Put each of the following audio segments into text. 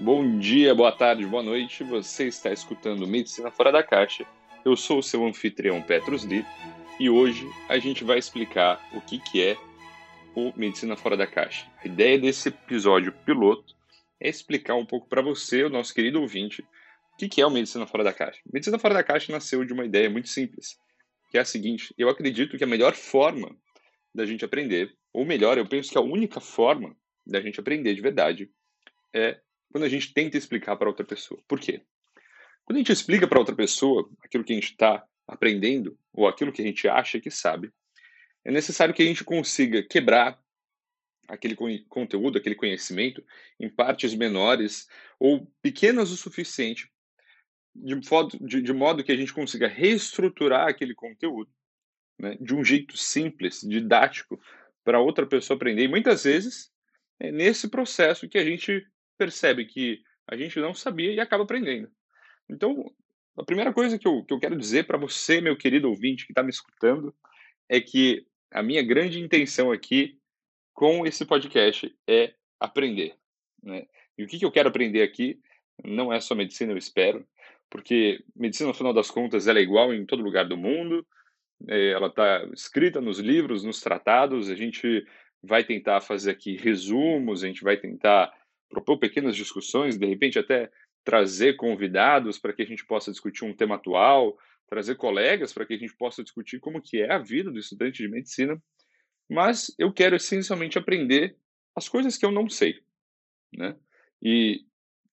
Bom dia, boa tarde, boa noite. Você está escutando Medicina Fora da Caixa. Eu sou o seu anfitrião Petros Lee e hoje a gente vai explicar o que, que é o Medicina Fora da Caixa. A ideia desse episódio piloto é explicar um pouco para você, o nosso querido ouvinte, o que, que é o Medicina Fora da Caixa. Medicina Fora da Caixa nasceu de uma ideia muito simples, que é a seguinte: eu acredito que a melhor forma da gente aprender, ou melhor, eu penso que a única forma da gente aprender de verdade é quando a gente tenta explicar para outra pessoa. Por quê? Quando a gente explica para outra pessoa aquilo que a gente está aprendendo, ou aquilo que a gente acha que sabe, é necessário que a gente consiga quebrar aquele conteúdo, aquele conhecimento, em partes menores ou pequenas o suficiente, de de, de modo que a gente consiga reestruturar aquele conteúdo né, de um jeito simples, didático, para outra pessoa aprender. E muitas vezes é nesse processo que a gente percebe que a gente não sabia e acaba aprendendo. Então, a primeira coisa que eu, que eu quero dizer para você, meu querido ouvinte que está me escutando, é que a minha grande intenção aqui com esse podcast é aprender. Né? E o que, que eu quero aprender aqui não é só medicina, eu espero, porque medicina, no final das contas, ela é igual em todo lugar do mundo, é, ela está escrita nos livros, nos tratados, a gente vai tentar fazer aqui resumos, a gente vai tentar propor pequenas discussões, de repente até trazer convidados para que a gente possa discutir um tema atual, trazer colegas para que a gente possa discutir como que é a vida do estudante de medicina, mas eu quero essencialmente aprender as coisas que eu não sei, né? E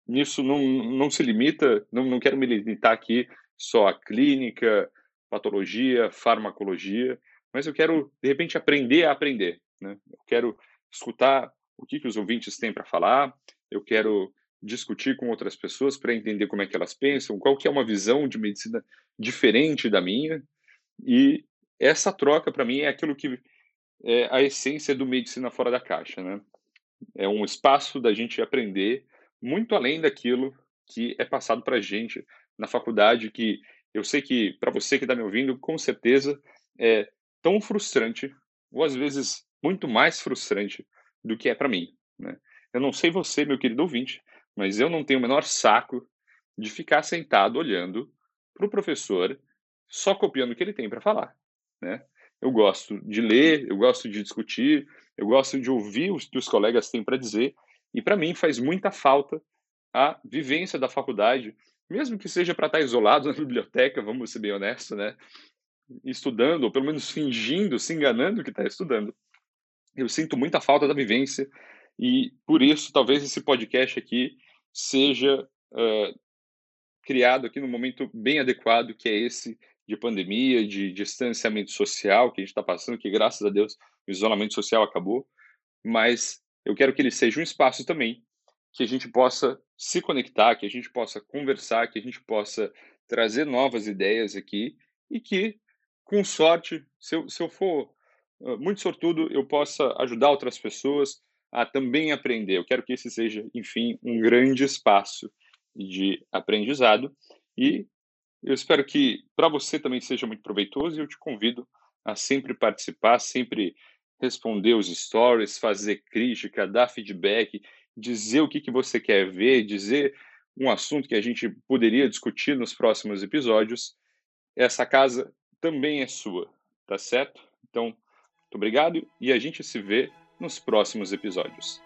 nisso não, não se limita, não, não quero me limitar aqui só a clínica, patologia, farmacologia, mas eu quero, de repente, aprender a aprender, né? Eu quero escutar o que, que os ouvintes têm para falar, eu quero discutir com outras pessoas para entender como é que elas pensam, qual que é uma visão de medicina diferente da minha, e essa troca para mim é aquilo que é a essência do medicina fora da caixa, né? É um espaço da gente aprender muito além daquilo que é passado para a gente na faculdade, que eu sei que para você que está me ouvindo, com certeza é tão frustrante, ou às vezes muito mais frustrante do que é para mim. Né? Eu não sei você, meu querido ouvinte, mas eu não tenho o menor saco de ficar sentado olhando para o professor só copiando o que ele tem para falar. Né? Eu gosto de ler, eu gosto de discutir, eu gosto de ouvir o que os colegas têm para dizer, e para mim faz muita falta a vivência da faculdade, mesmo que seja para estar isolado na biblioteca, vamos ser bem honestos, né? Estudando, ou pelo menos fingindo, se enganando que está estudando eu sinto muita falta da vivência e por isso talvez esse podcast aqui seja uh, criado aqui no momento bem adequado que é esse de pandemia, de distanciamento social que a gente está passando, que graças a Deus o isolamento social acabou, mas eu quero que ele seja um espaço também que a gente possa se conectar, que a gente possa conversar, que a gente possa trazer novas ideias aqui e que, com sorte, se eu, se eu for muito sortudo, eu possa ajudar outras pessoas a também aprender. Eu quero que esse seja, enfim, um grande espaço de aprendizado e eu espero que para você também seja muito proveitoso e eu te convido a sempre participar, sempre responder os stories, fazer crítica, dar feedback, dizer o que, que você quer ver, dizer um assunto que a gente poderia discutir nos próximos episódios. Essa casa também é sua, tá certo? Então, muito obrigado e a gente se vê nos próximos episódios.